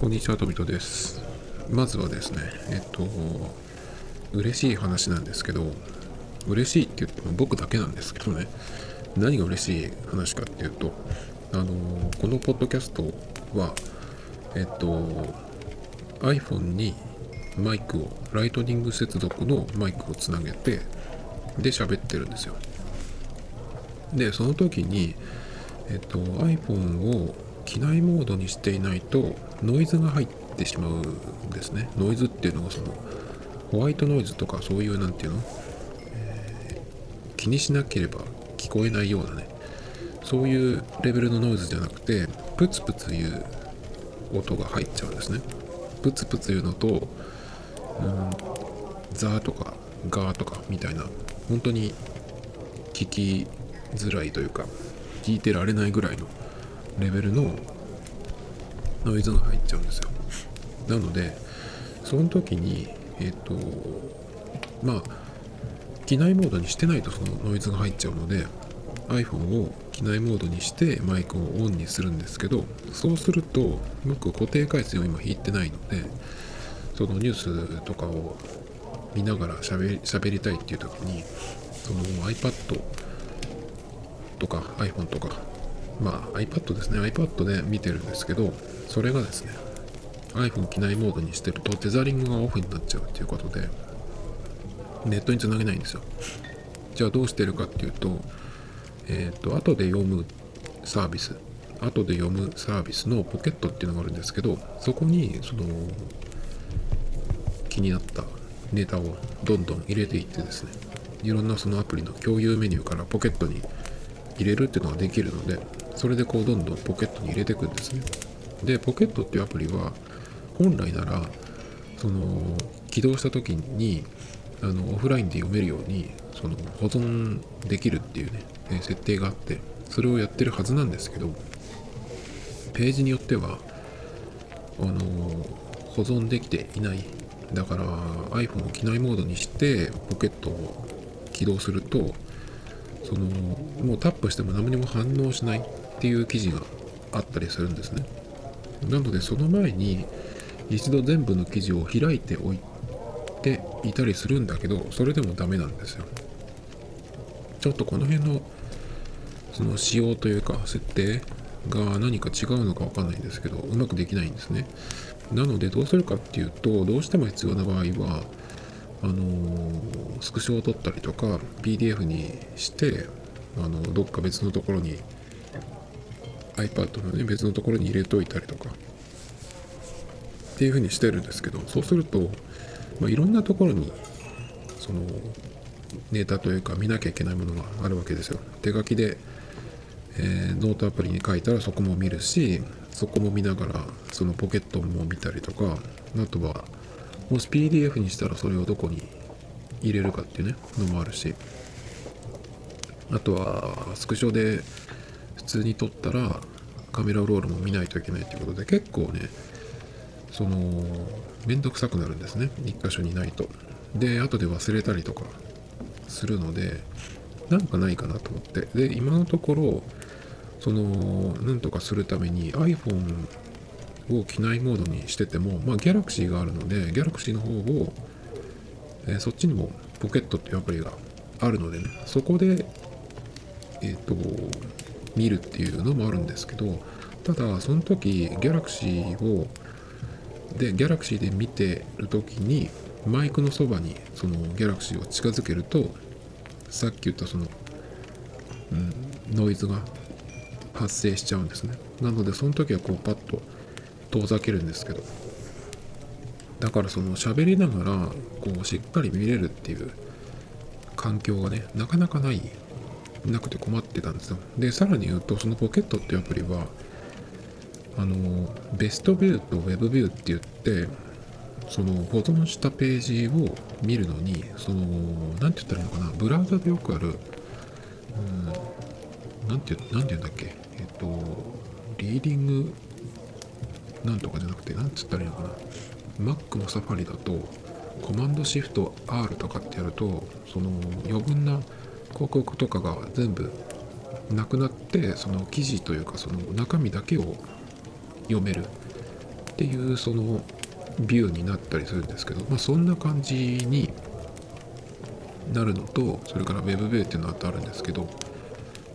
こんにちは、とみとです。まずはですね、えっと、嬉しい話なんですけど、嬉しいって言っても僕だけなんですけどね、何が嬉しい話かっていうと、あの、このポッドキャストは、えっと、iPhone にマイクを、ライトニング接続のマイクをつなげて、で喋ってるんですよ。で、その時に、えっと、iPhone を機内モードにしていないとノイズが入ってしまうんですね。ノイズっていうのがそのホワイトノイズとかそういうなんていうの、えー、気にしなければ聞こえないようなねそういうレベルのノイズじゃなくてプツプツいう音が入っちゃうんですね。プツプツいうのと、うん、ザーとかガーとかみたいな本当に聞きづらいというか聞いてられないぐらいのレベルのノイズが入っちゃうんですよ。なのでその時にえっ、ー、とまあ機内モードにしてないとそのノイズが入っちゃうので iPhone を機内モードにしてマイクをオンにするんですけどそうすると僕固定回線を今引いてないのでそのニュースとかを見ながら喋り喋りたいっていう時にその iPad とか iPhone とかまあ iPad ですね。iPad で見てるんですけどそれがですね iPhone 機内モードにしてるとテザリングがオフになっちゃうっていうことでネットにつなげないんですよ。じゃあどうしてるかっていうとえっ、ー、と後で読むサービス後で読むサービスのポケットっていうのがあるんですけどそこにその気になったネタをどんどん入れていってですねいろんなそのアプリの共有メニューからポケットに入れるっていうのができるのでそれでこうどんどんポケットに入れていくんですね。でポケットっていうアプリは本来ならその起動した時にあのオフラインで読めるようにその保存できるっていうね、設定があってそれをやってるはずなんですけどページによってはあの保存できていない。だから iPhone を機内モードにしてポケットを起動するとそのもうタップしても何にも反応しないっていう記事があったりするんですね。なのでその前に一度全部の記事を開いておいていたりするんだけどそれでもダメなんですよ。ちょっとこの辺のその仕様というか設定が何か違うのかわかんないんですけどうまくできないんですね。なのでどうするかっていうとどうしても必要な場合はあのスクショを取ったりとか PDF にしてあのどっか別のところに iPad のね別のところに入れといたりとか。っていうふうにしてるんですけどそうすると、まあ、いろんなところにそのネタというか見なきゃいけないものがあるわけですよ。手書きで、えー、ノートアプリに書いたらそこも見るしそこも見ながらそのポケットも見たりとかあとはもし PDF にしたらそれをどこに入れるかっていうねのもあるし。あとはスクショで普通に撮ったらカメラロールも見ないといけないっていうことで結構ねそのめんどくさくなるんですね。一箇所にないと。で後で忘れたりとかするのでなんかないかなと思って。で今のところそのなんとかするために iPhone を機内モードにしてても、まあ、Galaxy があるので Galaxy の方を、えー、そっちにもポケットっていうアプリがあるのでね。そこでえっ、ー、と見るっていうのもあるんですけどただその時 Galaxy をで Galaxy で見てる時にマイクのそばにその Galaxy を近づけるとさっき言ったその、うん、ノイズが発生しちゃうんですね。なのでその時はこうパッと遠ざけるんですけどだからその喋りながらこうしっかり見れるっていう環境がねなかなかないなくて困ってたんですよでさらに言うとそのポケットっていうアプリはあのベストビューとウェブビューって言ってその保存したページを見るのにその何て言ったらいいのかなブラウザでよくある何て言うんだっけえっとリーディングなんとかじゃなくて、なんつったらいいのかな。Mac のサファリだと、コマンドシフト R とかってやると、その余分な広告とかが全部なくなって、その記事というか、その中身だけを読めるっていうそのビューになったりするんですけど、まあ、そんな感じになるのとそれから Web ビューっていうのはあるんですけど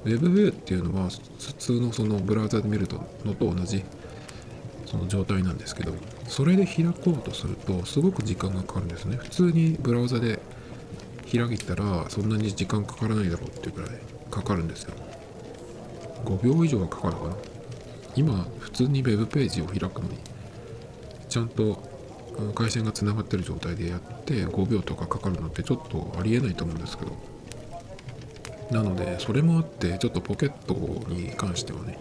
Web ビューっていうのは普通のそのブラウザで見るのと同じその状態なんですけどそれで開こうとするとすごく時間がかかるんですね。普通にブラウザで開いたらそんなに時間かからないだろうっていうくらいかかるんですよ。5秒以上はかかるかな。今普通に Web ページを開くのにちゃんと回線がつながってる状態でやって5秒とかかかるのってちょっとありえないと思うんですけど。なのでそれもあってちょっとポケットに関してはね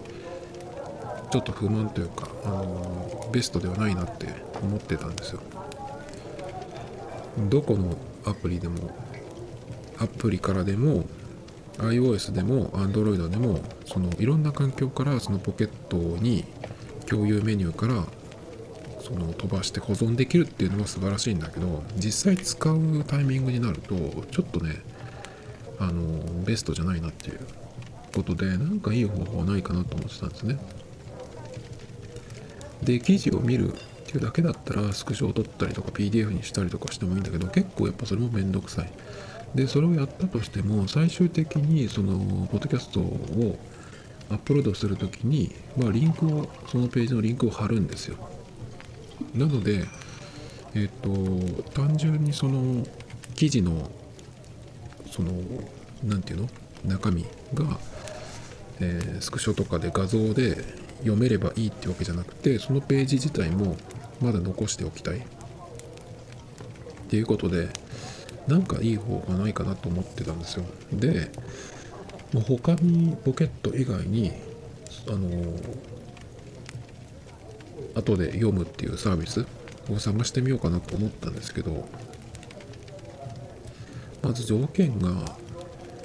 ちょっと不満というか、あのベストではないなって思ってたんですよ。どこのアプリでもアプリからでも iOS でも Android でもそのいろんな環境からそのポケットに共有メニューからその飛ばして保存できるっていうのは素晴らしいんだけど実際使うタイミングになるとちょっとねあのベストじゃないなっていうことでなんかいい方法はないかなと思ってたんですね。で記事を見るっていうだけだったらスクショを取ったりとか PDF にしたりとかしてもいいんだけど結構やっぱそれもめんどくさい。でそれをやったとしても最終的にそのポッドキャストをアップロードするときに、まあ、リンクをそのページのリンクを貼るんですよ。なのでえっ、と単純にその記事のその何て言うの？中身が、えー、スクショとかで画像で読めればいいってわけじゃなくてそのページ自体もまだ残しておきたい。っていうことでなんかいい方がないかなと思ってたんですよ。で他にポケット以外にあの後で読むっていうサービスを探してみようかなと思ったんですけどまず条件が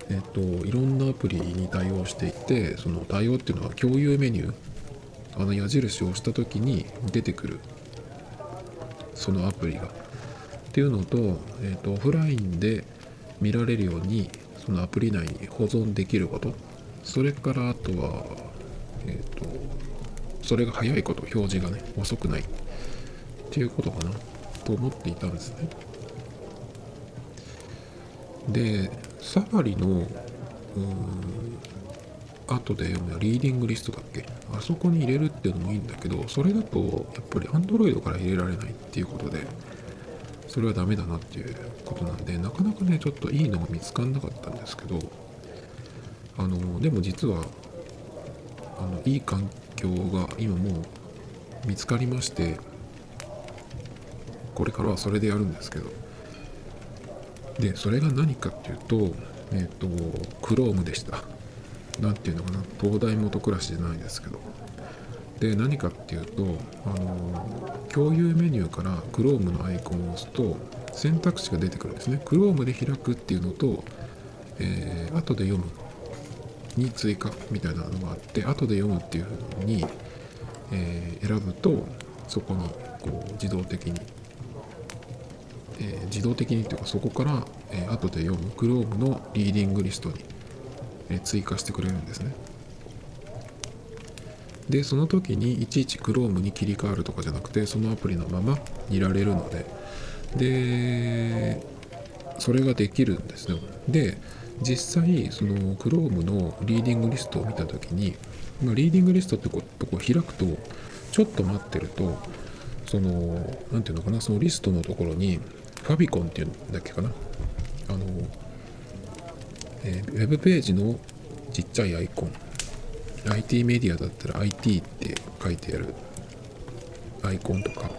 えっといろんなアプリに対応していてその対応っていうのは共有メニューあの矢印を押した時に出てくるそのアプリが。っていうのと,、えーと、オフラインで見られるようにそのアプリ内に保存できることそれからあとはえっ、ー、とそれが早いこと表示がね遅くないっていうことかなと思っていたんですね。でサファリのうん後で読むリーディングリストだっけ？あそこに入れるっていうのもいいんだけどそれだとやっぱり Android から入れられないっていうことでそれはダメだなっていうことなんでなかなかねちょっといいのが見つかんなかったんですけどあのでも実はあのいい環境が今もう見つかりましてこれからはそれでやるんですけど。でそれが何かっていうとえっ、ー、と Chrome でした。何ていうのかな。東大元暮らしじゃないですけど。で何かっていうとあの共有メニューから Chrome のアイコンを押すと選択肢が出てくるんですね Chrome で開くっていうのと、えー、後で読むに追加みたいなのがあって後で読むっていうふうに、えー、選ぶとそこにこう自動的に、えー、自動的にっていうかそこから、えー、後で読む Chrome のリーディングリストに、え、追加してくれるんですね。でその時にいちいち Chrome に切り替わるとかじゃなくてそのアプリのままいられるので。でそれができるんですよ。で実際その Chrome のリーディングリストを見た時に、まあ、リーディングリストってここ開くとちょっと待ってるとその何ていうのかなそのリストのところに favicon っていうんだっけかな。あの、えー、ウェブページのちっちゃいアイコン。IT メディアだったら IT って書いてあるアイコンとか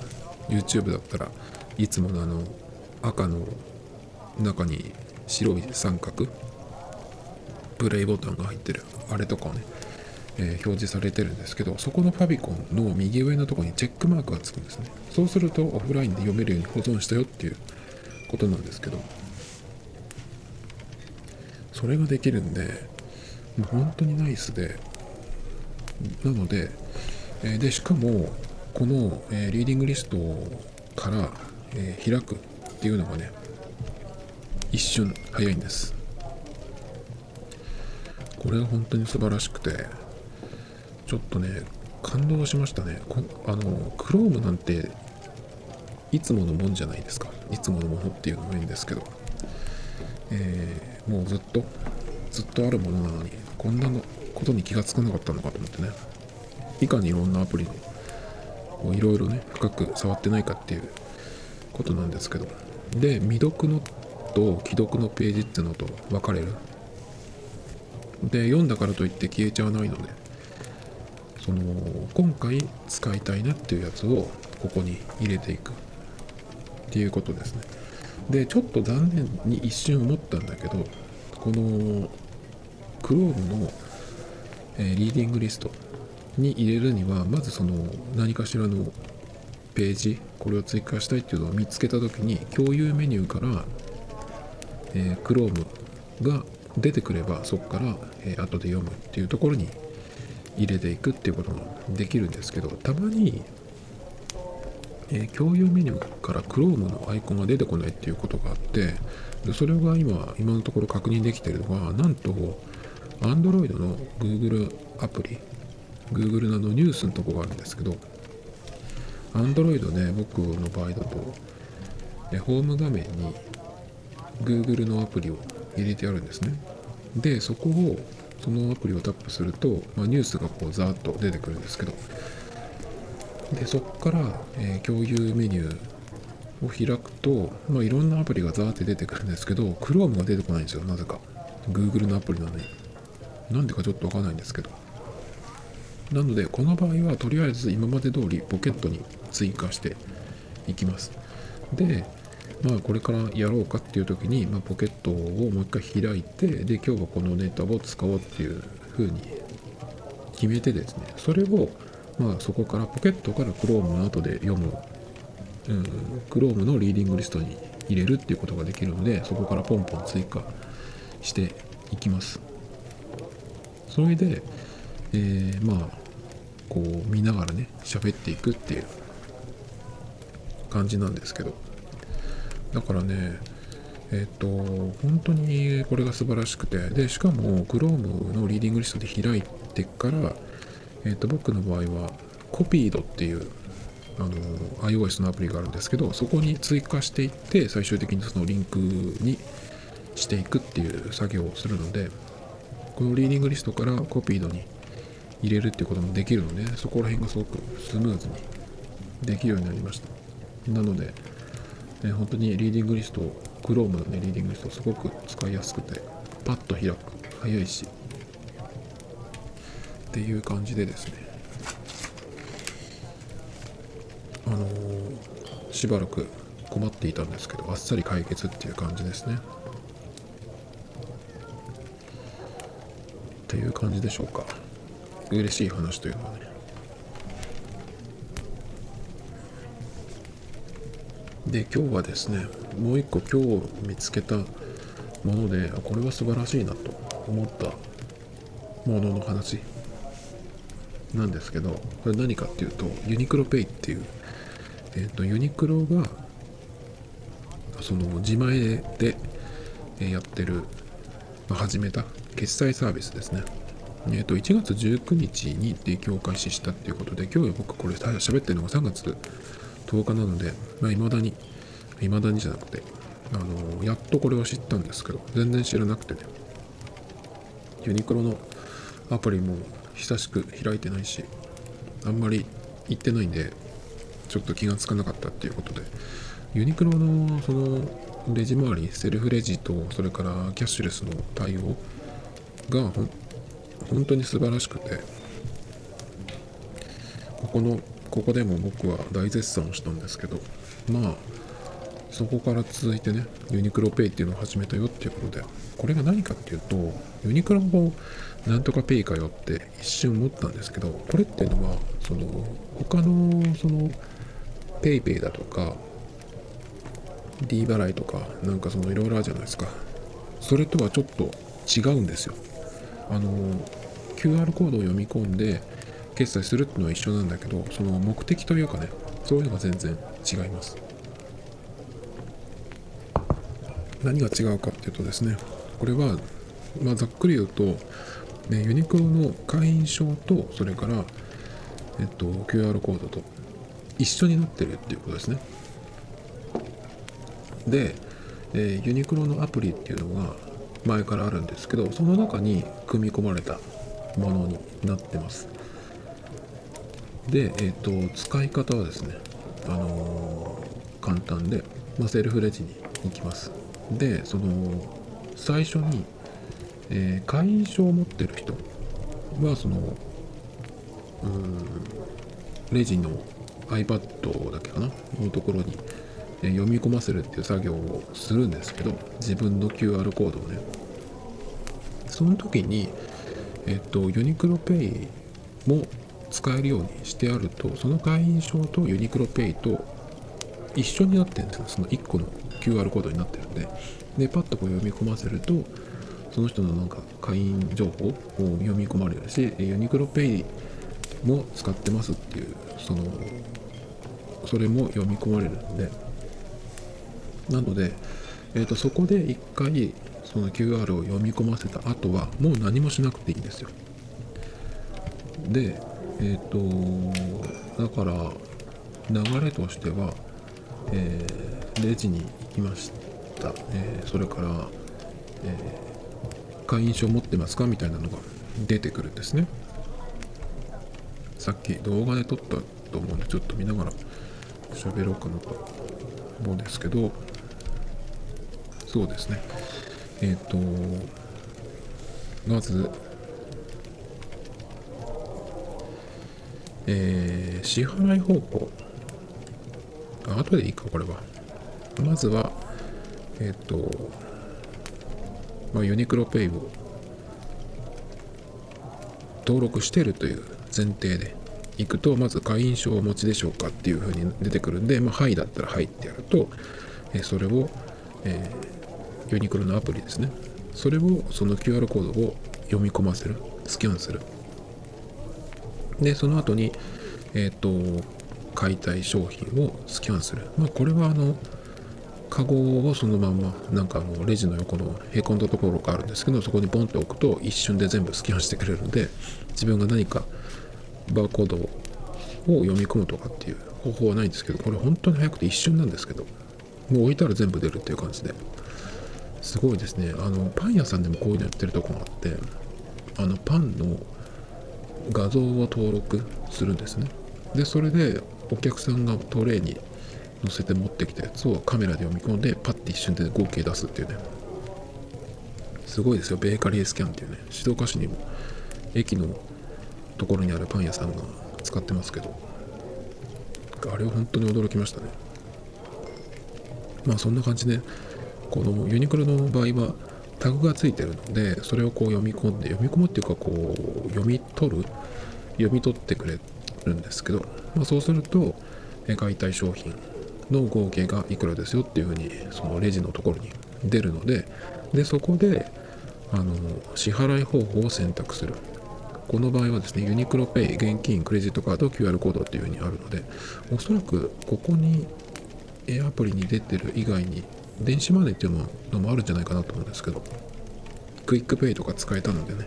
YouTube だったらいつものあの赤の中に白い三角プレイボタンが入ってるあれとかをね、えー、表示されてるんですけどそこのファビコンの右上のところにチェックマークがつくんですね。そうするとオフラインで読めるように保存したよっていうことなんですけどそれができるんでもう本当にナイスでなので、えでしかもこの、えリーディングリストから、え開くっていうのがね一瞬早いんです。これは本当に素晴らしくてちょっとね感動しましたね。こあの Chrome なんていつものもんじゃないですか。いつものものっていうのもいいんですけど、えー、もうずっとずっとあるものなのにこんなのことに気がつかなかったのかと思ってね。いかにいろんなアプリのいろいろね深く触ってないかっていうことなんですけど。で未読のと既読のページっていうのと分かれる。で読んだからといって消えちゃわないのでその今回使いたいなっていうやつをここに入れていく。っていうことですね。でちょっと残念に一瞬思ったんだけどこの Chrome の、え、リーディングリストに入れるにはまずその何かしらのページこれを追加したいっていうのを見つけた時に共有メニューから、え、Chrome が出てくればそこから、え、後で読むっていうところに入れていくっていうことができるんですけどたまにえ、共有メニューから Chrome のアイコンが出てこないっていうことがあってそれが今今のところ確認できているのがなんと Android の Google アプリ Google のニュースのとこがあるんですけど Android ね僕の場合だと、ホーム画面に Google のアプリを入れてあるんですね。でそこをそのアプリをタップすると、まあ、ニュースがこうザーッと出てくるんですけどでそこから、えー、共有メニューを開くと、まあ、いろんなアプリがザーって出てくるんですけど Chrome が出てこないんですよなぜか。Google のアプリなのになんでかちょっとわかんないんですけど。なのでこの場合はとりあえず今まで通りポケットに追加していきます。でまあこれからやろうかっていう時に、まあ、ポケットをもう一回開いてで今日はこのネタを使おうっていう風に決めてですねそれをまあ、そこからポケットから Chrome の後で読む、うん、Chrome のリーディングリストに入れるっていうことができるのでそこからポンポン追加していきます。それで、えー、まあこう見ながらね喋っていくっていう感じなんですけど。だからねえっ、ー、と本当にこれが素晴らしくてでしかも Chrome のリーディングリストで開いてからえー、と僕の場合は Copied っていうあの iOS のアプリがあるんですけどそこに追加していって最終的にそのリンクにしていくっていう作業をするのでこのリーディングリストから Copied に入れるっていうこともできるのでそこら辺がすごくスムーズにできるようになりました。なので、ね、本当にリーディングリスト Chrome のねリーディングリストすごく使いやすくてパッと開く早いし。っていう感じでですね。あのー、しばらく困っていたんですけどあっさり解決っていう感じですね。っていう感じでしょうか。嬉しい話というのはね。で今日はですねもう一個今日見つけたものでこれは素晴らしいなと思ったものの話なんですけどこれ何かっていうとユニクロペイっていう、えーと、ユニクロがその自前でやってる、まあ、始めた決済サービスですね。えーと、1月19日に提供開始したっていうことで今日僕これ喋ってるのが3月10日なので、まあ、未だに未だにじゃなくてあのやっとこれを知ったんですけど全然知らなくてねユニクロのアプリも久しく開いてないしあんまり行ってないんでちょっと気がつかなかったっていうことでユニクロのそのレジ周りセルフレジとそれからキャッシュレスの対応が本当に素晴らしくて。ここのここでも僕は大絶賛をしたんですけどまあそこから続いてねユニクロペイっていうのを始めたよっていうことでこれが何かっていうとユニクロのなんとかペイかよって一瞬思ったんですけどこれっていうのはその他のその PayPay だとか D 払いとかなんかそのいろいろあるじゃないですか。それとはちょっと違うんですよ。あの QR コードを読み込んで決済するっていうのは一緒なんだけどその目的というかねそういうのが全然違います何が違うかっていうとですねこれは、まあ、ざっくり言うとね、ユニクロの会員証とそれから、えっと、QR コードと一緒になってるっていうことですね。で、えー、ユニクロのアプリっていうのが前からあるんですけどその中に組み込まれたものになってます。で、えーと、使い方はですね、あのー、簡単で、まあ、セルフレジに行きます。でその最初に、えー、会員証を持ってる人はそのうんレジの iPad だけかな？のところに読み込ませるっていう作業をするんですけど自分の QR コードをね。その時にえっとユニクロペイも使えるようにしてあるとその会員証とユニクロペイと一緒になってるんですよ。その1個の QR コードになってるんで。でパッとこう読み込ませるとその人のなんか会員情報を読み込まれるしユニクロペイも使ってますっていうそのそれも読み込まれるんで。なので、えーと、そこで1回その QR を読み込ませた後はもう何もしなくていいんですよ。でえっ、ー、とだから流れとしては、えー、レジに行きました、えー、それから、え会員証持ってますかみたいなのが出てくるんですね。さっき動画で撮ったと思うんでちょっと見ながら喋ろうかなと思うんですけど。そうですね。えっ、ー、とまずえー、支払い方法。あ後でいいかこれは。まずはえっ、ー、とまあ、ユニクロペイを登録してるという前提でいくとまず会員証をお持ちでしょうかっていうふうに出てくるんで、まあ、はいだったらはいってやると、えそれを、えユニクロのアプリですね。それをその QR コードを読み込ませるスキャンする。でその後にえっ、ー、と買いたい商品をスキャンする。まあこれはあのカゴをそのままなんかあのレジの横のへこんだところがあるんですけどそこにポンって置くと一瞬で全部スキャンしてくれるので自分が何かバーコードを読み込むとかっていう方法はないんですけどこれ本当に早くて一瞬なんですけどもう置いたら全部出るっていう感じで。すごいですね。あのパン屋さんでもこういうのやってるとこがあってあのパンの画像を登録するんですね。でそれでお客さんがトレーに載せて持ってきたやつをカメラで読み込んでパッて一瞬で合計出すっていうね。すごいですよ。ベーカリースキャンっていうね。静岡市にも駅のところにあるパン屋さんが使ってますけど。あれは本当に驚きましたね。まあそんな感じでこのユニクロの場合はタグがついてるのでそれをこう読み込んで読み込むっていうかこう読み取る読み取ってくれるんですけど、まあ、そうすると買いたい商品の合計がいくらですよっていうふうにそのレジのところに出るのででそこであの支払い方法を選択する。この場合はですね UNIQLO Pay 現金クレジットカード QR コードっていうふうにあるのでおそらくここにアプリに出てる以外に電子マネーっていうのもあるんじゃないかなと思うんですけど QUICPay とか使えたのでね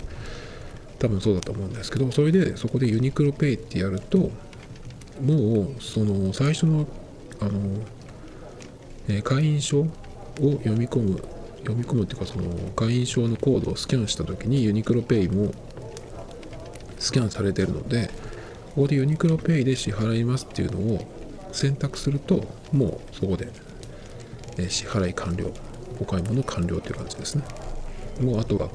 多分そうだと思うんですけどそれでそこで UNIQLO Pay ってやるともうその最初のあの、え、会員証を読み込む読み込むっていうかその会員証のコードをスキャンした時にユニクロペイもスキャンされてるのでここでユニクロペイで支払いますっていうのを選択するともうそこで、え、支払い完了お買い物完了っていう感じですね。もうあとは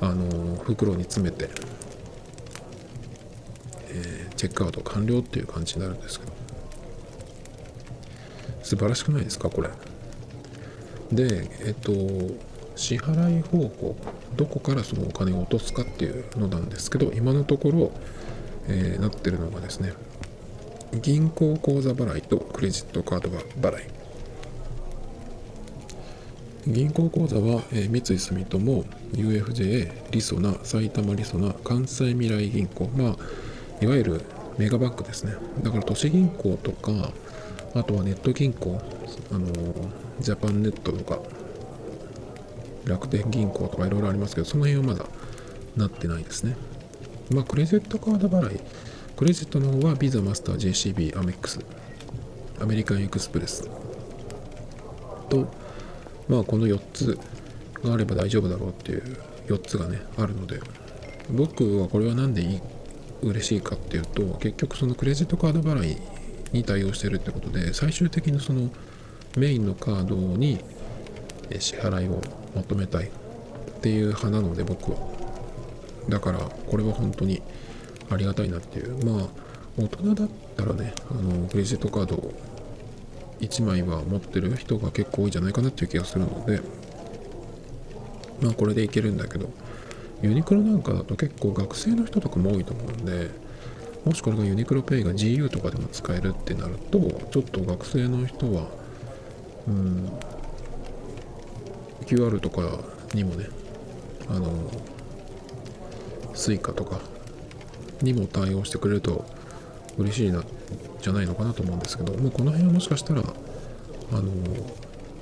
あの、袋に詰めて、えー、チェックアウト完了っていう感じになるんですけど。素晴らしくないですかこれ。でえっと支払い方法どこからそのお金を落とすかっていうのなんですけど今のところ、えー、なってるのがですね銀行口座払いとクレジットカード払い。銀行口座は、えー、三井住友 UFJ りそな埼玉りそな関西未来銀行まあいわゆるメガバンクですねだから都市銀行とかあとはネット銀行、あのジャパンネットとか、楽天銀行とかいろいろありますけど、その辺はまだなってないですね。まあ、クレジットカード払いクレジットの方は Visa Master JCB アメックスアメリカンエクスプレスとまあこの4つがあれば大丈夫だろうっていう4つがねあるので。僕はこれは何でいい嬉しいかっていうと結局そのクレジットカード払いに対応してるってことで最終的にそのメインのカードに支払いを求めたいっていう派なので僕は。だからこれは本当にありがたいなっていう。まあ大人だったらねあのクレジットカード1枚は持ってる人が結構多いんじゃないかなっていう気がするのでまあこれでいけるんだけどユニクロなんかだと結構学生の人とかも多いと思うんでもしこれがユニクロペイが GU とかでも使えるってなるとちょっと学生の人はうん QR とかにもねあの Suica とかにも対応してくれると嬉しいなじゃないのかなと思うんですけどもうこの辺はもしかしたらあの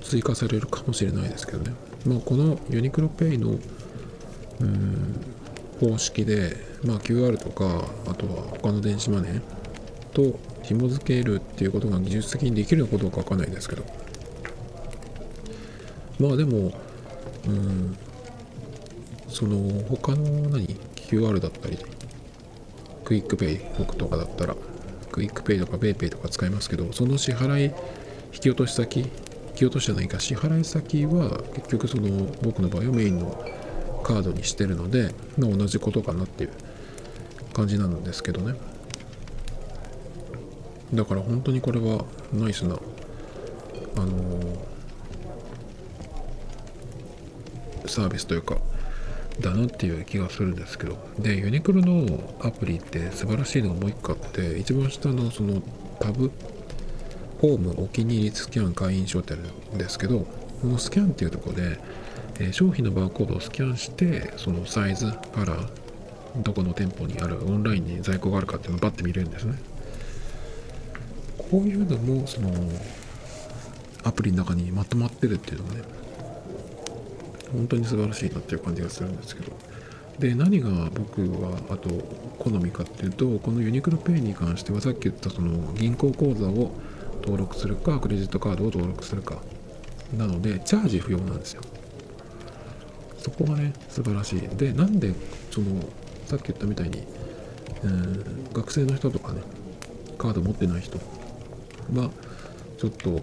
追加されるかもしれないですけどね、まあ、このユニクロペイのうん方式で、まあ、QR とかあとは他の電子マネーと紐付けるっていうことが技術的にできるのかどうかわかんないですけど。まあでもうんその他の何？QR だったりと QUICPay 僕とかだったら QUICPay とか PayPay とか使いますけどその支払い引き落とし先引き落としじゃないか支払い先は結局その僕の場合はメインのカードにしてるので、ま、同じことかなっていう感じなんですけどね。だから本当にこれはナイスなあのー、サービスというかだなっていう気がするんですけど。でユニクロのアプリって素晴らしいのがもう一個あって一番下のそのタブホームお気に入りスキャン会員証ってあるんですけどこのスキャンっていうとこで、え、商品のバーコードをスキャンしてそのサイズカラーどこの店舗にあるオンラインに在庫があるかっていうのをバッて見れるんですね。こういうのもそのアプリの中にまとまってるっていうのがね本当に素晴らしいなっていう感じがするんですけど。で何が僕はあと好みかっていうとこのユニクロペイに関してはさっき言ったその銀行口座を登録するかクレジットカードを登録するか。なのでチャージ不要なんですよ。そこがね素晴らしい。でなんでそのさっき言ったみたいに、えー、学生の人とかねカード持ってない人はちょっと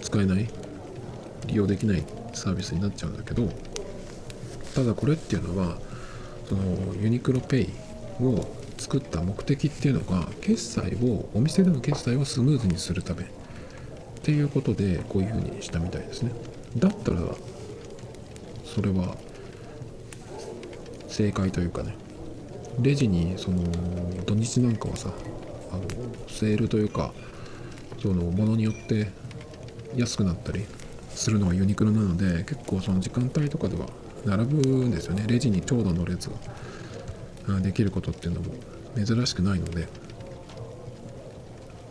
使えない利用できないサービスになっちゃうんだけどただこれっていうのはそのユニクロペイを作った目的っていうのが決済をお店での決済をスムーズにするためっていうことでこういうふうにしたみたいですね。だったらそれは正解というかねレジにその土日なんかはさあのセールというかそのものによって安くなったりするのがユニクロなので結構その時間帯とかでは並ぶんですよね。レジに長蛇の列ができることっていうのも珍しくないので。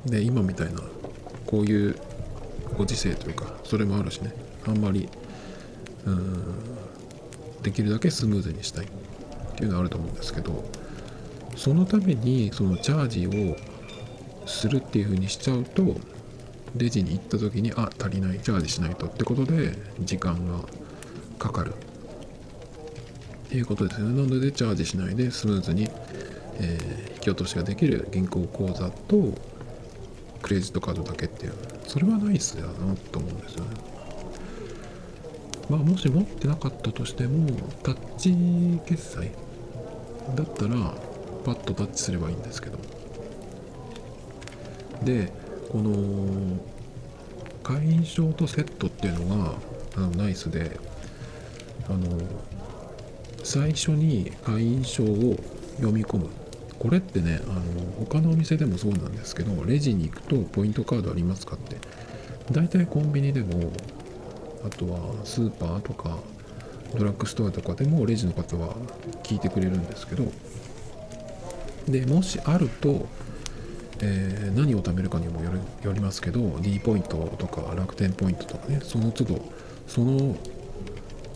で今みたいなこういうご時世というかそれもあるしね。あんまりうんできるだけスムーズにしたい。っていうのはあると思うんですけどそのためにそのチャージをするっていうふうにしちゃうとレジに行った時にあ足りない。チャージしないとってことで時間がかかる。っていうことですね。なのでチャージしないでスムーズに、えー、引き落としができる銀行口座とクレジットカードだけっていう。それはナイスだなと思うんですよね。まあもし持ってなかったとしてもタッチ決済だったらパッとタッチすればいいんですけど。でこの会員証とセットっていうのがあのナイスであの最初に会員証を読み込む。これってねあの他のお店でもそうなんですけどレジに行くとポイントカードありますかって。大体コンビニでもあとはスーパーとかドラッグストアとかでもレジの方は聞いてくれるんですけど。でもしあるとえー、何を貯めるかにもよるよりますけど D ポイントとか楽天ポイントとかねその都度その、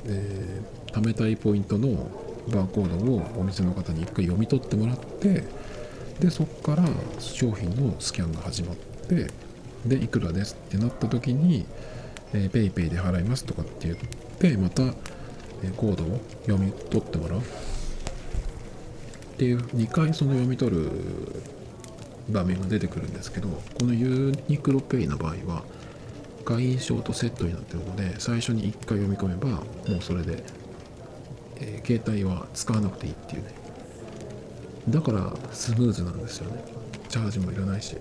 えー、貯めたいポイントのバーコードをお店の方に一回読み取ってもらってでそこから商品のスキャンが始まってでいくらですってなった時に、PayPay で払いますとかって言ってまた、え、コードを読み取ってもらう。っていう2回その読み取る場面が出てくるんですけどこのユニクロ Pay の場合は会員証とセットになってるので最初に1回読み込めばもうそれで、えー、携帯は使わなくていいっていうね。だからスムーズなんですよね。チャージもいらないし。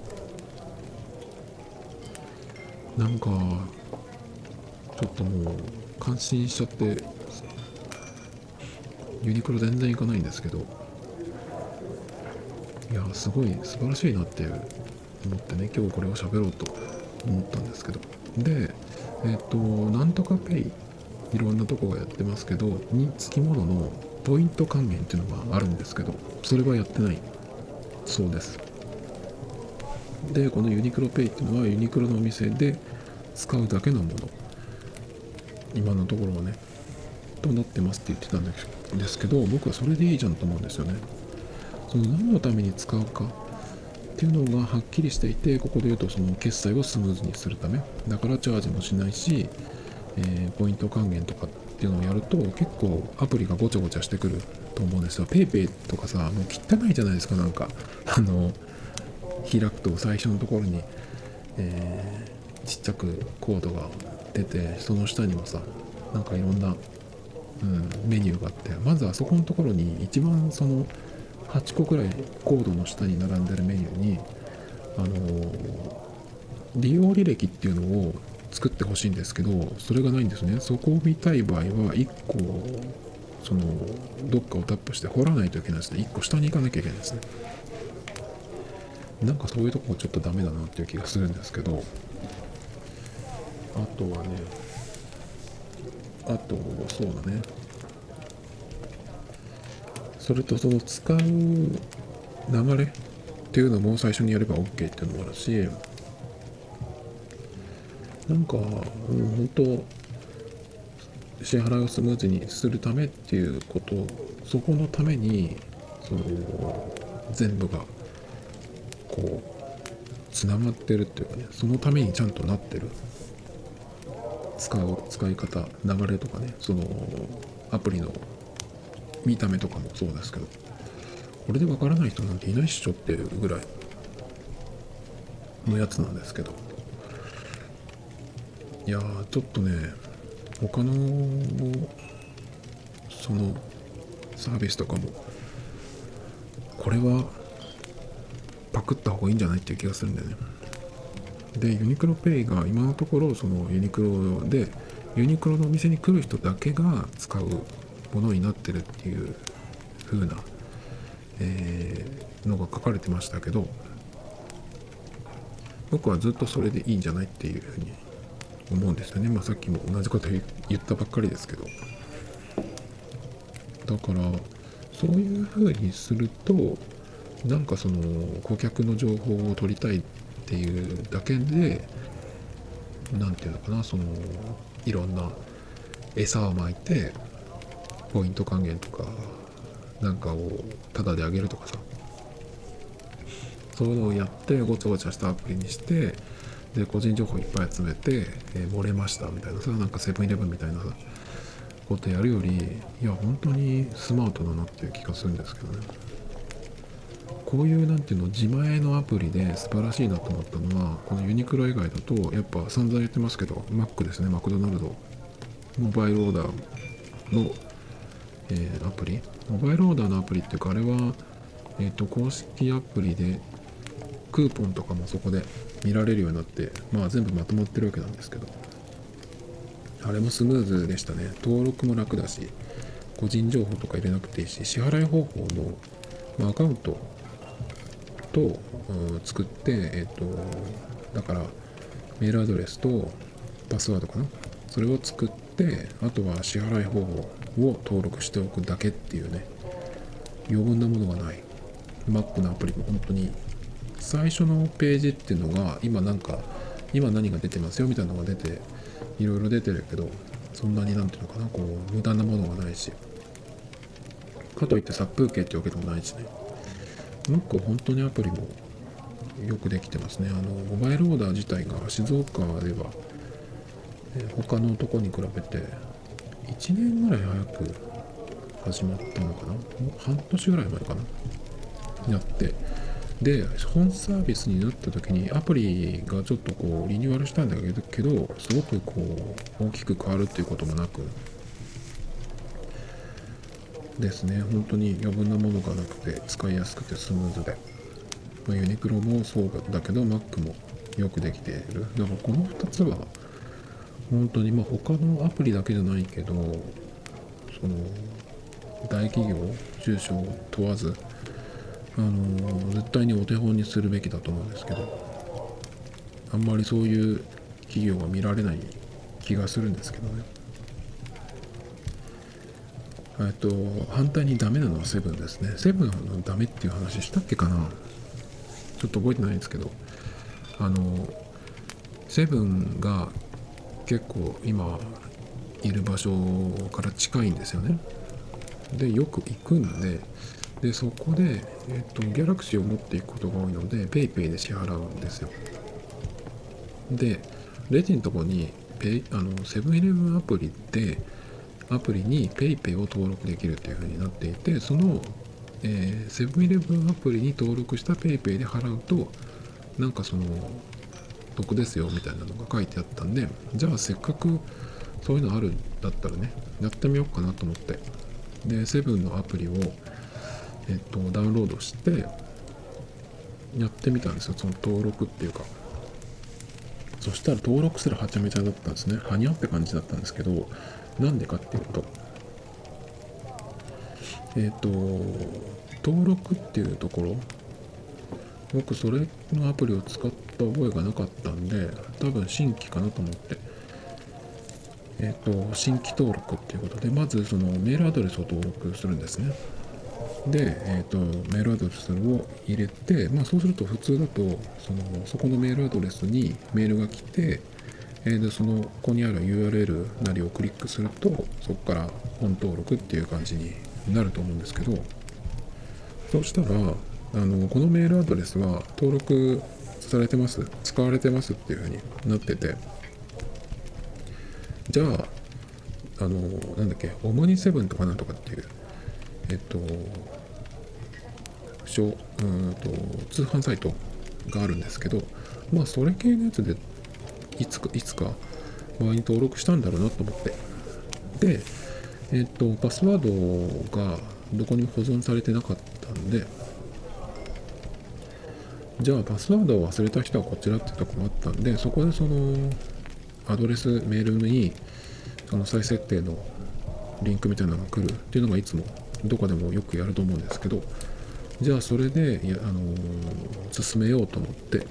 なんかちょっともう感心しちゃってユニクロ全然行かないんですけどやすごい素晴らしいなって思ってね今日これを喋ろうと思ったんですけど。でえっ、ー、となんとかペイいろんなとこがやってますけどにつきもののポイント還元っていうのがあるんですけどそれはやってない。そうです。でこのユニクロペイっていうのはユニクロのお店で使うだけのもの。今のところはねとなってますって言ってたんですけど僕はそれでいいじゃんと思うんですよね。その何のために使うかっていうのがはっきりしていてここで言うとその決済をスムーズにするため。だからチャージもしないし、えー、ポイント還元とかっていうのをやると結構アプリがごちゃごちゃしてくると思うんですよ。PayPay とかさもう汚いじゃないですかなんか。あの開くと最初のところに、えー、ちっちゃくコードが出てその下にもさなんかいろんな、うん、メニューがあって。まずあそこのところに一番その8個くらいコードの下に並んでるメニューにあの利用履歴っていうのを作ってほしいんですけどそれがないんですね。そこを見たい場合は1個そのどっかをタップして掘らないといけないですね。1個下に行かなきゃいけないですね。なんかそういうとこちょっとダメだなっていう気がするんですけどあとはねあとそうだね。それとその使う流れっていうのも最初にやれば OK っていうのもあるしなんか、うん、本当支払いをスムーズにするためっていうことそこのためにその全部がこうつながってるっていうかねそのためにちゃんとなってる。使う使い方流れとかねそのアプリの見た目とかもそうですけどこれでわからない人なんていないっしょっていうぐらいのやつなんですけどいやちょっとね他のそのサービスとかもこれはパクった方がいいんじゃないっていう気がするんだよね。でユニクロペイが今のところそのユニクロでユニクロのお店に来る人だけが使うものになってるっていう風な、えー、のが書かれてましたけど僕はずっとそれでいいんじゃないっていうふうに思うんですよね。まあ、さっきも同じこと言ったばっかりですけど。だから、そういうふうにすると、なんかその顧客の情報を取りたいっていうだけで、何て言うのかな、そのいろんな餌をまいて、ポイント還元とか、なんかをタダであげるとかさ、そういうのをやってごちゃごちゃしたアプリにしてで個人情報いっぱい集めて、えー、漏れましたみたいなさなんかセブンイレブンみたいなことやるよりいや本当にスマートだなっていう気がするんですけどね。こういうなんていうの自前のアプリで素晴らしいなと思ったのはこのユニクロ以外だとやっぱ散々言ってますけど Mac ですねマクドナルド。モバイルオーダーの、えー、アプリ？モバイルオーダーのアプリっていうかあれは、えーと公式アプリでクーポンとかもそこで見られるようになって、まあ全部まとまってるわけなんですけど、あれもスムーズでしたね。登録も楽だし、個人情報とか入れなくていいし、支払い方法の、まあ、アカウントと、うん、作って、えっ、ー、と、だからメールアドレスとパスワードかな？それを作って、あとは支払い方法を登録しておくだけっていうね、余分なものがない。Mac のアプリも本当に。最初のページっていうのが今なんか今何が出てますよみたいなのが出ていろいろ出てるけどそんなになんていうのかなこう無駄なものがないし。かといって殺風景ってわけでもないしね。Mac 本当にアプリもよくできてますね。あのモバイルオーダー自体が静岡では、他のとこに比べて1年ぐらい早く始まったのかな？もう半年ぐらい前かな？やって。で本サービスになった時にアプリがちょっとこうリニューアルしたんだけどすごくこう大きく変わるっていうこともなく。ですね。本当に余分なものがなくて使いやすくてスムーズで、まあ、ユニクロもそうだけど Mac もよくできている。だからこの2つは本当にまあ他のアプリだけじゃないけどその大企業中小問わずあの絶対にお手本にするべきだと思うんですけどあんまりそういう企業が見られない気がするんですけどね。えっと反対にダメなのはセブンですね。セブンのダメっていう話したっけかな。ちょっと覚えてないんですけどあのセブンが結構今いる場所から近いんですよね。でよく行くんででそこで、えっと、ギャラクシーを持っていくことが多いので PayPay で支払うんですよ。でレジのとこにペイあのセブンイレブンアプリでアプリに PayPay を登録できるっていう風になっていてそのセブンイレブンアプリに登録した PayPay で払うとなんかその得ですよみたいなのが書いてあったんでじゃあせっかくそういうのあるんだったらねやってみようかなと思って。でセブンのアプリをえっと、ダウンロードしてやってみたんですよその登録っていうか。そしたら登録すらはちゃめちゃだったんですね。はにゃって感じだったんですけどなんでかっていうとえっと登録っていうところ僕それのアプリを使ってた覚えがなかったんで多分新規かなと思って。えっ、と新規登録っていうことでまずそのメールアドレスを登録するんですね。で、えーと、メールアドレスを入れて、まあ、そうすると普通だとそのそこのメールアドレスにメールが来て、えー、でそのここにある URL なりをクリックするとそこから本登録っていう感じになると思うんですけどそうしたらあのこのメールアドレスは登録されてます？使われてますっていうふうになってて。じゃああのなんだっけ？オムニセブンとかなんとかっていうえっとうんと通販サイトがあるんですけどまあそれ系のやつでいつかいつか前に登録したんだろうなと思って。でえっとパスワードがどこに保存されてなかったんでじゃあパスワードを忘れた人はこちらってとこがあったんでそこでそのアドレスメールにその再設定のリンクみたいなのが来るっていうのがいつもどこでもよくやると思うんですけどじゃあそれで、あのー、進めようと思って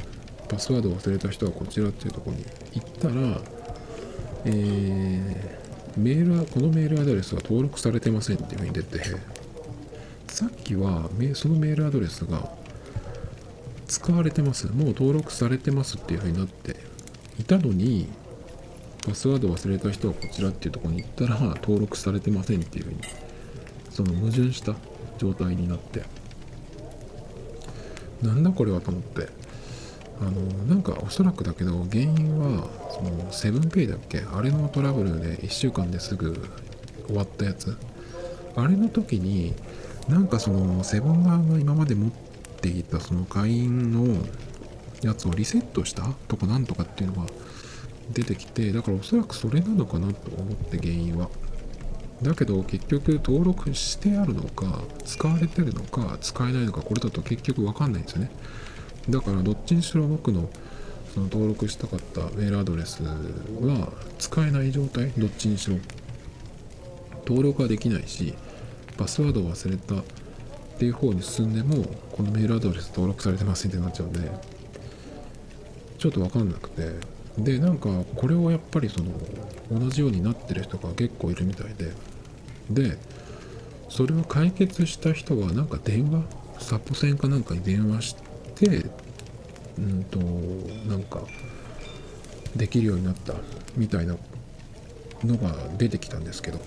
パスワードを忘れた人はこちらっていうとこに行ったら、えー、メールはこのメールアドレスは登録されてませんっていうふうに出てさっきはそのメールアドレスが使われてます。もう登録されてますっていうふうになっていたのにパスワード忘れた人はこちらっていうとこに行ったら登録されてませんっていうふうにその矛盾した状態になって。なんだこれはと思って。あのなんかおそらくだけど原因はそのセブンペイだっけ？あれのトラブルで1週間ですぐ終わったやつ。あれの時になんかそのセブン側が今まで持っていたその会員のやつをリセットしたとかなんとかっていうのが出てきてだからおそらくそれなのかなと思って原因は。だけど結局登録してあるのか使われてるのか使えないのかこれだと結局分かんないんですよね。だからどっちにしろ僕のその登録したかったメールアドレスは使えない状態。どっちにしろ。登録はできないしパスワードを忘れたっていう方に進んでもこのメールアドレス登録されてませんってなっちゃうんでちょっと分かんなくて。でなんかこれをやっぱりその同じようになってる人が結構いるみたいで。でそれを解決した人はなんか電話？サポ線かなんかに電話してうんとなんかできるようになったみたいなのが出てきたんですけど。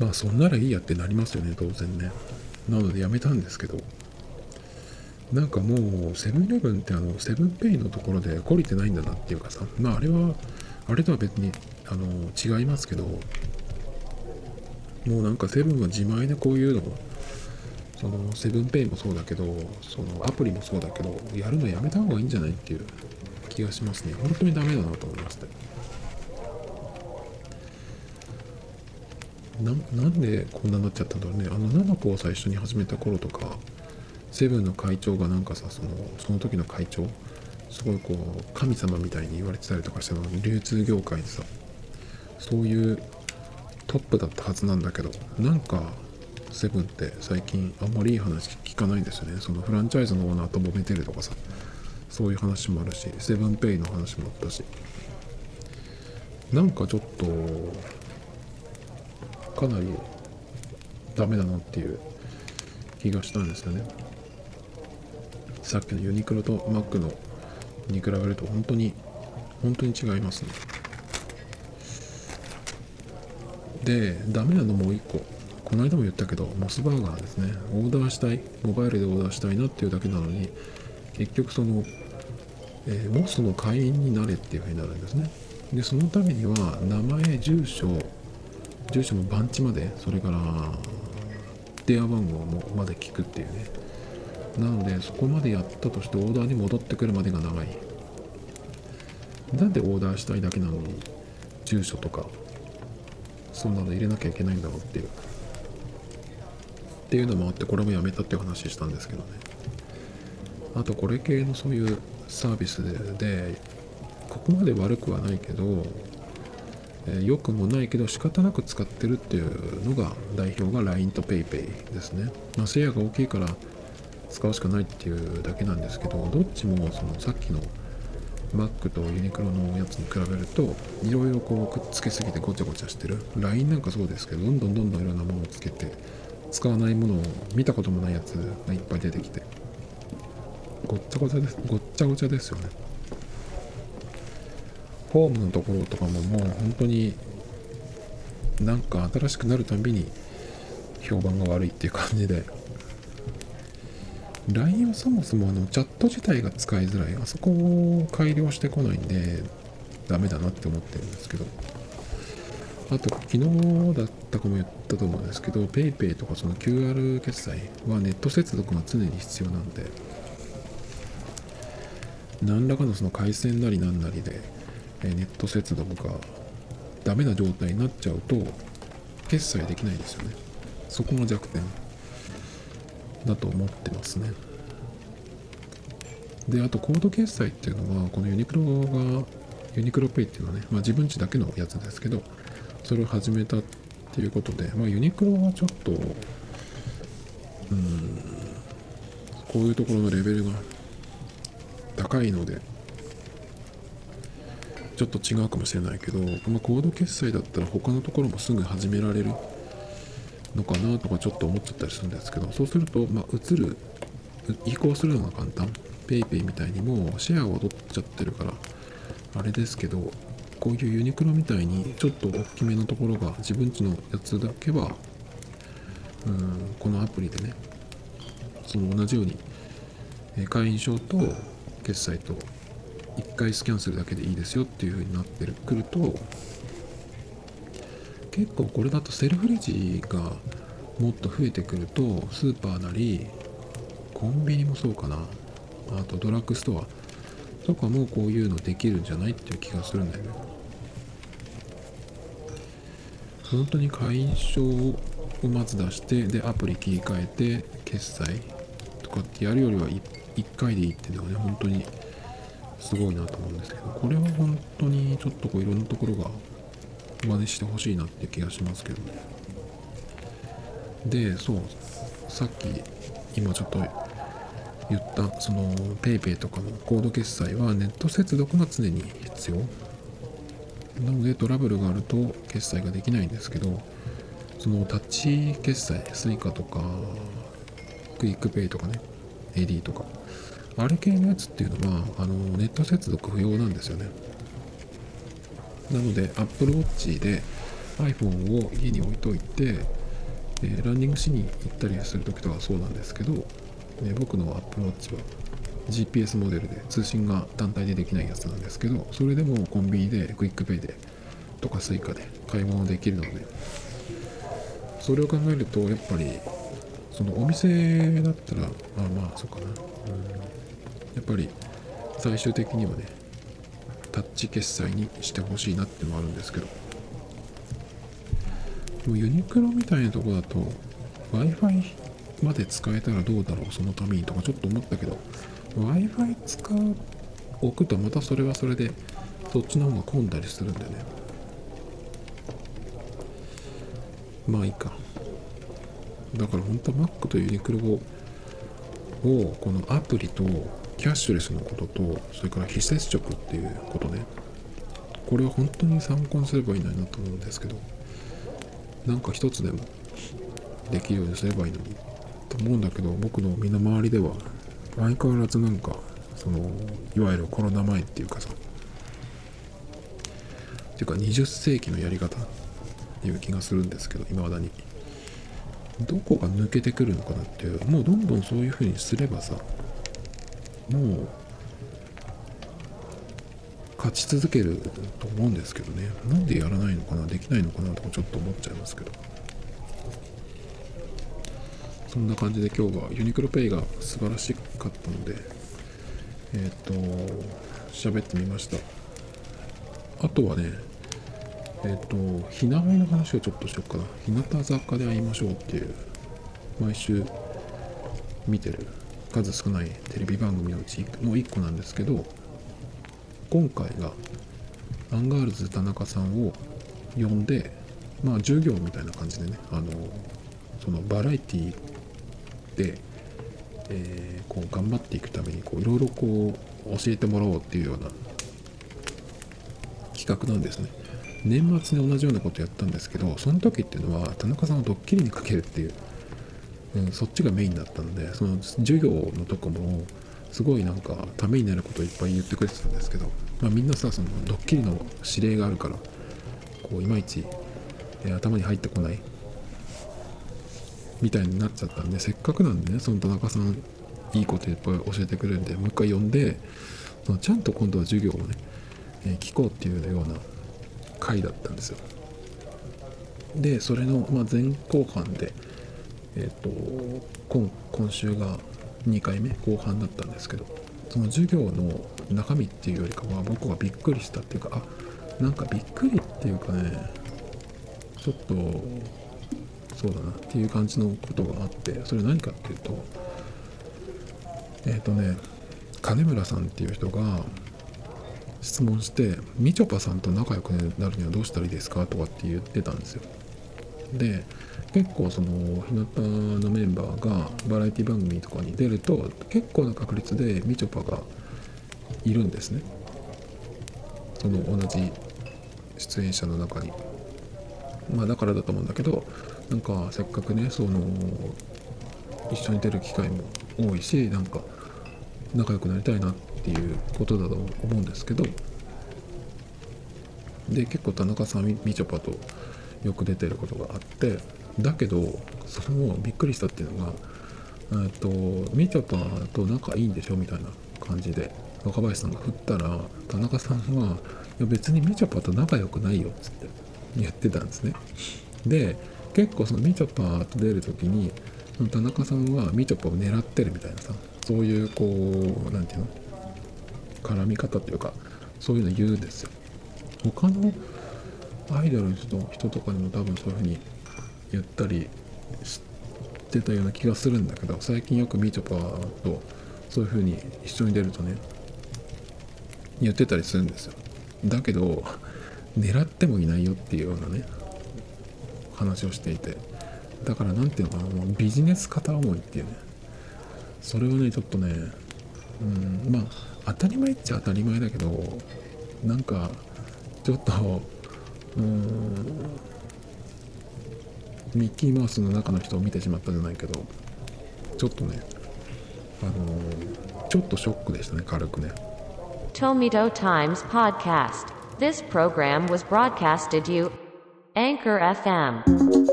まあそんならいいやってなりますよね当然ね。なのでやめたんですけど。なんかもうセブンイレブンってあのセブンペイのところで懲りてないんだなっていうかさ。まああれはあれとは別にあの違いますけど。もうなんかセブンは自前でこういうのそのセブンペイもそうだけどそのアプリもそうだけどやるのやめた方がいいんじゃないっていう気がしますね。本当にダメだなと思いましたななんでこんなになっちゃったんだろうね。あの7個を最初に始めた頃とかセブンの会長がなんかさそのその時の会長すごいこう神様みたいに言われてたりとかしたの。流通業界でさそういうトップだったはずなんだけどなんかセブンって最近あんまりいい話聞かないんですよね。そのフランチャイズのオーナーと揉めてるとかさそういう話もあるしセブンペイの話もあったし。なんかちょっとかなりダメだなっていう気がしたんですよね。さっきのユニクロとマックのに比べると本当に本当に違いますね。でダメなのもう一個。この間も言ったけどモスバーガーですね。オーダーしたい。モバイルでオーダーしたいなっていうだけなのに結局その、えー、モスの会員になれっていうふうになるんですね。でそのためには名前住所住所の番地までそれから電話番号もまで聞くっていうね。なのでそこまでやったとしてオーダーに戻ってくるまでが長い。なんでオーダーしたいだけなのに住所とかそんなの入れなきゃいけないんだろうっていう。っていうのもあってこれもやめたっていう話したんですけどね。あとこれ系のそういうサービスでここまで悪くはないけど、良くもないけど仕方なく使ってるっていうのが代表が LINE と PayPay ですね。まあ、シェアが大きいから使うしかないっていうだけなんですけど、どっちもそのさっきの Mac とユニクロのやつに比べるといろいろこうくっつけすぎてごちゃごちゃしてる。LINE なんかそうですけどどんどんどんどんいろんなものをつけて使わないものを見たこともないやつがいっぱい出てきて。ごっちゃごちゃです。ごっちゃごちゃですよね。ホームのところとかももう本当になんか新しくなるたびに評判が悪いっていう感じで。LINE はそもそもあのチャット自体が使いづらい。あそこを改良してこないんでダメだなって思ってるんですけど。あと昨日だったかも言ったと思うんですけど PayPay とかその QR 決済はネット接続が常に必要なんで。何らかのその回線なりなんなりでネット接続がダメな状態になっちゃうと決済できないですよね。そこが弱点。だと思ってますね。であとコード決済っていうのはこのユニクロがユニクロペイっていうのはね、まあ、自分ちだけのやつですけどそれを始めたっていうことで、まあ、ユニクロはちょっとうんこういうところのレベルが高いのでちょっと違うかもしれないけど、まあ、コード決済だったら他のところもすぐ始められるのかなとかちょっと思っちゃったりするんですけどそうすると、まあ、移る移行するのが簡単 PayPay みたいにもシェアを取っちゃってるからあれですけどこういうユニクロみたいにちょっと大きめのところが自分ちのやつだけはうんこのアプリでねその同じように会員証と決済と1回スキャンするだけでいいですよっていう風になってくると結構これだとセルフレジがもっと増えてくるとスーパーなりコンビニもそうかな。あとドラッグストア。とかもこういうのできるんじゃないっていう気がするんだよね。本当に会員証をまず出してでアプリ切り替えて決済とかってやるよりは 1, 1回でいいっていうのがね本当にすごいなと思うんですけどこれは本当にちょっとこういろんなところが真似してほしいなって気がしますけど。ねでそうさっき今ちょっと言ったその PayPay とかのコード決済はネット接続が常に必要。なのでトラブルがあると決済ができないんですけどそのタッチ決済 Suica とか QUICPay とかね iD とかあれ系のやつっていうのはあのネット接続不要なんですよね。なので Apple Watch で iPhone を家に置いといてえランニングしに行ったりする時とかそうなんですけど、ね、僕の Apple Watch は GPS モデルで通信が単体でできないやつなんですけどそれでもコンビニで QUICPay でとか Suica で買い物できるのでそれを考えるとやっぱりそのお店だったらまあまあそうかな、うん、やっぱり最終的にはねタッチ決済にしてほしいなってのもあるんですけど。でもユニクロみたいなとこだと w i f i まで使えたらどうだろうそのためにとかちょっと思ったけど w i f i 使う置くとまたそれはそれでそっちの方が混んだりするんでね。まあいいか。だから本当は Mac とユニクロをこのアプリとキャッシュレスのこととそれから非接触っていうことね。これは本当に参考にすればいいのになと思うんですけどなんか一つでもできるようにすればいいのにと思うんだけど僕の身の回りでは相変わらずなんかそのいわゆるコロナ前っていうかさていうか20世紀のやり方っていう気がするんですけどいまだに。どこが抜けてくるのかなっていうもうどんどんそういう風にすればさもう勝ち続けると思うんですけどね。なんでやらないのかなできないのかなとかちょっと思っちゃいますけど。そんな感じで今日はユニクロペイが素晴らしかったのでえっ、ー、と喋ってみました。あとはねえっ、ー、と、ひなあいの話をちょっとしようかな。日向坂で会いましょうっていう、毎週見てる数少ないテレビ番組のうちの1個なんですけど、今回がアンガールズ田中さんを呼んで、まあ授業みたいな感じでね、あの、そのバラエティで、えー、こう頑張っていくためにいろいろこう教えてもらおうっていうような企画なんですね。年末に同じようなことやったんですけどその時っていうのは田中さんをドッキリにかけるっていう、うん、そっちがメインだったのでその授業のとこもすごいなんかためになることをいっぱい言ってくれてたんですけど、まあ、みんなさそのドッキリの指令があるからこういまいち、え頭に入ってこないみたいになっちゃったんでせっかくなんでねその田中さんいいこといっぱい教えてくれるんでもう一回呼んでそのちゃんと今度は授業をね、えー、聞こうっていうような回だったんですよ。でそれの、まあ、前後半でえっ、ー、と今今週が2回目後半だったんですけどその授業の中身っていうよりかは僕がびっくりしたっていうかあなんかびっくりっていうかねちょっとそうだなっていう感じのことがあってそれ何かっていうとえっ、ー、とね金村さんっていう人が質問してみちょぱさんと仲良くなるにはどうしたらいいですかとかって言ってたんですよ。で結構その日向のメンバーがバラエティ番組とかに出ると結構な確率でみちょぱがいるんですね。その同じ出演者の中に。まあだからだと思うんだけどなんかせっかくねその一緒に出る機会も多いしなんか仲良くなりたいなっていうことだと思うんですけど。で結構田中さんみちょぱとよく出てることがあってだけどそのびっくりしたっていうのがえっとみちょぱと仲いいんでしょみたいな感じで若林さんが振ったら田中さんは「いや別にみちょぱと仲良くないよ」っつって言ってたんですね。で結構そのみちょぱと出る時に田中さんはみちょぱを狙ってるみたいなさそういうこう何て言うの絡み方っていうかそういうの言うんですよ。他のアイドルの人とかにも多分そういうふうに言ったりしてたような気がするんだけど最近よくみちょぱとそういうふうに一緒に出るとね言ってたりするんですよ。だけど狙ってもいないよっていうようなね話をしていて。だから何ていうのかなもうビジネス片思いっていうね。それはねちょっとねうんまあ当たり前っちゃ当たり前だけどなんかちょっとうんミッキーマウスの中の人を見てしまったじゃないけどちょっとねあのーちょっとショックでしたね軽くね Tomito Times Podcast This program was broadcasted you Anchor FM